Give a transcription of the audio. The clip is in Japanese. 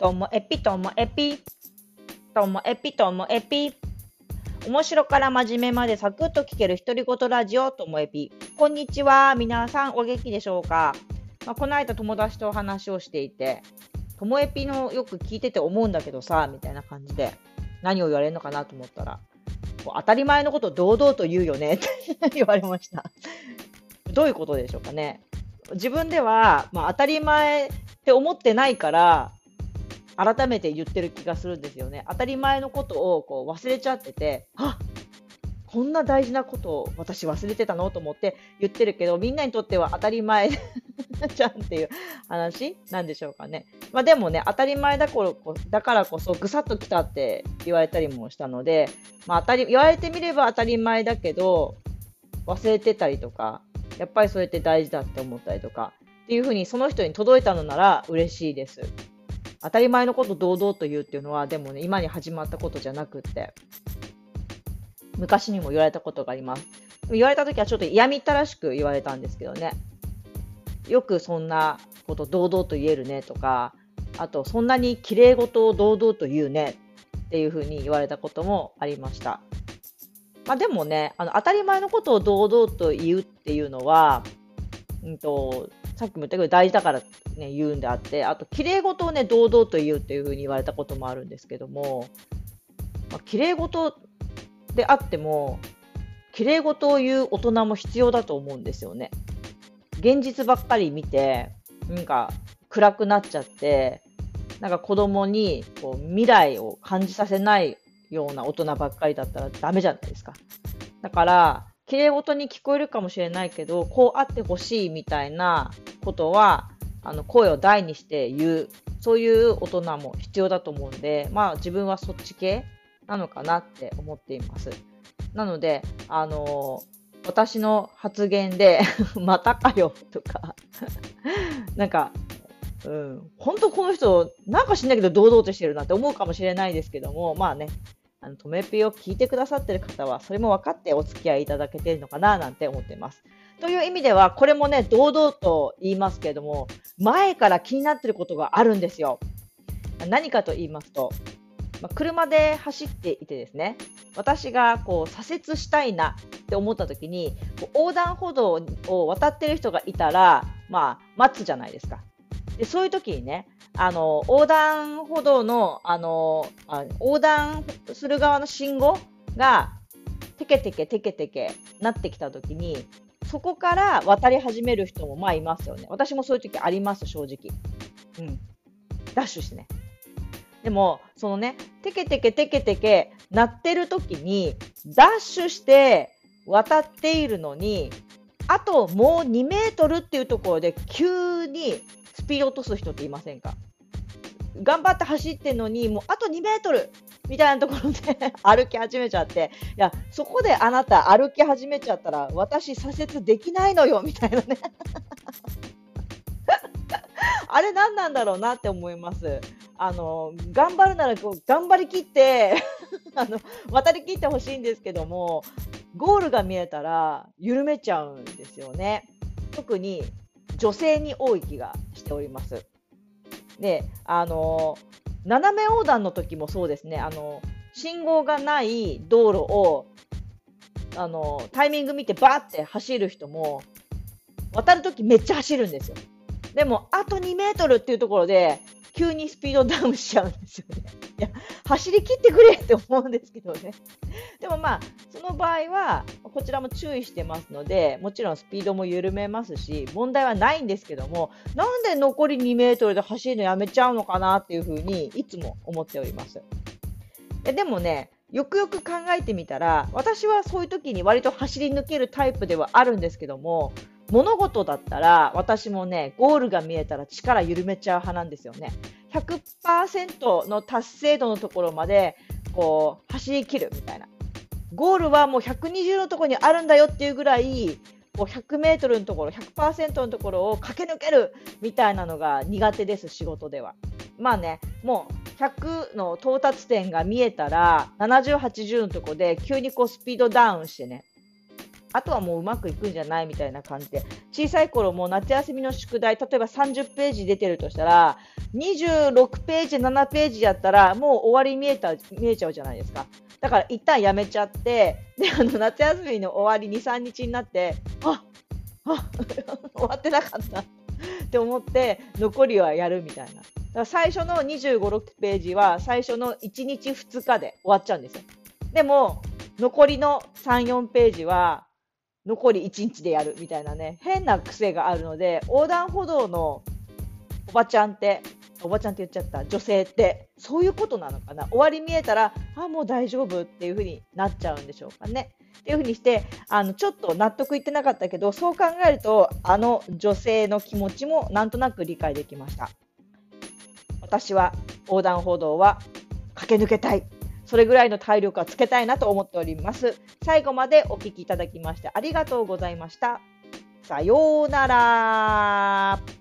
ともエピともエピ。ともエピともエピ。面白から真面目までサクッと聞ける独り言ラジオともエピ。こんにちは。皆さんお元気でしょうか、まあ、この間友達とお話をしていて、ともエピのよく聞いてて思うんだけどさ、みたいな感じで何を言われるのかなと思ったら、当たり前のこと堂々と言うよねって 言われました。どういうことでしょうかね？自分では、まあ、当たり前って思ってないから、改めて言ってる気がするんですよね。当たり前のことをこう忘れちゃってて、あこんな大事なことを私忘れてたのと思って言ってるけど、みんなにとっては当たり前じゃんっていう話なんでしょうかね。まあでもね、当たり前だこだからこそぐさっときたって言われたりもしたので、まあ当たり、言われてみれば当たり前だけど、忘れてたりとか、やっぱりそれって大事だって思ったりとか、っていうふうにその人に届いたのなら嬉しいです。当たり前のこと堂々と言うっていうのは、でもね、今に始まったことじゃなくって、昔にも言われたことがあります。言われた時はちょっと嫌みったらしく言われたんですけどね。よくそんなこと堂々と言えるねとか、あとそんなに綺麗事を堂々と言うねっていうふうに言われたこともありました。まあ、でもね、あの当たり前のことを堂々と言うっていうのは、うんと、さっきも言ったけど大事だから、ね、言うんであって、あと、綺麗事をね、堂々と言うっていうふうに言われたこともあるんですけども、まあ、綺麗事であっても、綺麗事を言う大人も必要だと思うんですよね。現実ばっかり見て、なんか暗くなっちゃって、なんか子供にこう未来を感じさせないような大人ばっかりだったらダメじゃないですか。だから、綺麗事に聞こえるかもしれないけど、こうあってほしいみたいなことは、あの声を大にして言う、そういう大人も必要だと思うんで、まあ自分はそっち系なのかなって思っています。なので、あのー、私の発言で またかよとか。なんか、うん、本当この人、なんか知んないけど堂々としてるなって思うかもしれないですけども、まあね、あの、とめぴを聞いてくださってる方は、それも分かってお付き合いいただけているのかな、なんて思っています。という意味では、これもね、堂々と言いますけれども、前から気になってることがあるんですよ。何かと言いますと、まあ、車で走っていてですね、私がこう左折したいなって思った時に、横断歩道を渡ってる人がいたら、まあ、待つじゃないですか。でそういう時にね、あの、横断歩道の、あの、あ横断する側の信号が、テケテケテケテケなってきた時に、そこから渡り始める人もまあいますよね。私もそういう時あります、正直。うん。ダッシュしてね。でも、そのね、テケテケテケテケなってる時に、ダッシュして渡っているのに、あともう2メートルっていうところで急にピー落とす人っていませんか？頑張って走ってんのに、もうあと2メートルみたいなところで 歩き始めちゃって、いや、そこであなた歩き始めちゃったら、私左折できないのよ、みたいなね あれ何なんだろうなって思います。あの、頑張るならこう、頑張りきって あの、渡りきってほしいんですけども、ゴールが見えたら緩めちゃうんですよね。特に女性に多い気がしております。で、あの、斜め横断の時もそうですね、あの、信号がない道路を、あの、タイミング見てバーって走る人も、渡るときめっちゃ走るんですよ。でも、あと2メートルっていうところで、急にスピードダウンしちゃうんですよね。いや、走り切ってくれって思うんですけどね。でもまあ、その場合は、こちらも注意してますので、もちろんスピードも緩めますし、問題はないんですけども、なんで残り2メートルで走るのやめちゃうのかなっていうふうに、いつも思っております。でもね、よくよく考えてみたら、私はそういう時に割と走り抜けるタイプではあるんですけども、物事だったら私もね、ゴールが見えたら力緩めちゃう派なんですよね。100%の達成度のところまでこう走り切るみたいな。ゴールはもう120のところにあるんだよっていうぐらい、こう100メートルのところ、100%のところを駆け抜けるみたいなのが苦手です、仕事では。まあね、もう100の到達点が見えたら、70、80のとこで急にこうスピードダウンしてね、あとはもううまくいくんじゃないみたいな感じで、小さい頃も夏休みの宿題、例えば30ページ出てるとしたら、26ページ、7ページやったら、もう終わり見えた見えちゃうじゃないですか。だから一旦やめちゃって、で、あの夏休みの終わり2、3日になって、ああ 終わってなかったって思って、残りはやるみたいな。だから最初の25、6ページは最初の1日2日で終わっちゃうんですよ。でも、残りの3、4ページは残り1日でやるみたいなね、変な癖があるので、横断歩道のおばちゃんって、おばちゃんって言っちゃった、女性って、そういうことなのかな終わり見えたら、あ、もう大丈夫っていう風になっちゃうんでしょうかね。っていう風にして、あの、ちょっと納得いってなかったけど、そう考えると、あの女性の気持ちもなんとなく理解できました。私は横断歩道は駆け抜けたい。それぐらいの体力はつけたいなと思っております。最後までお聴きいただきましてありがとうございました。さようなら。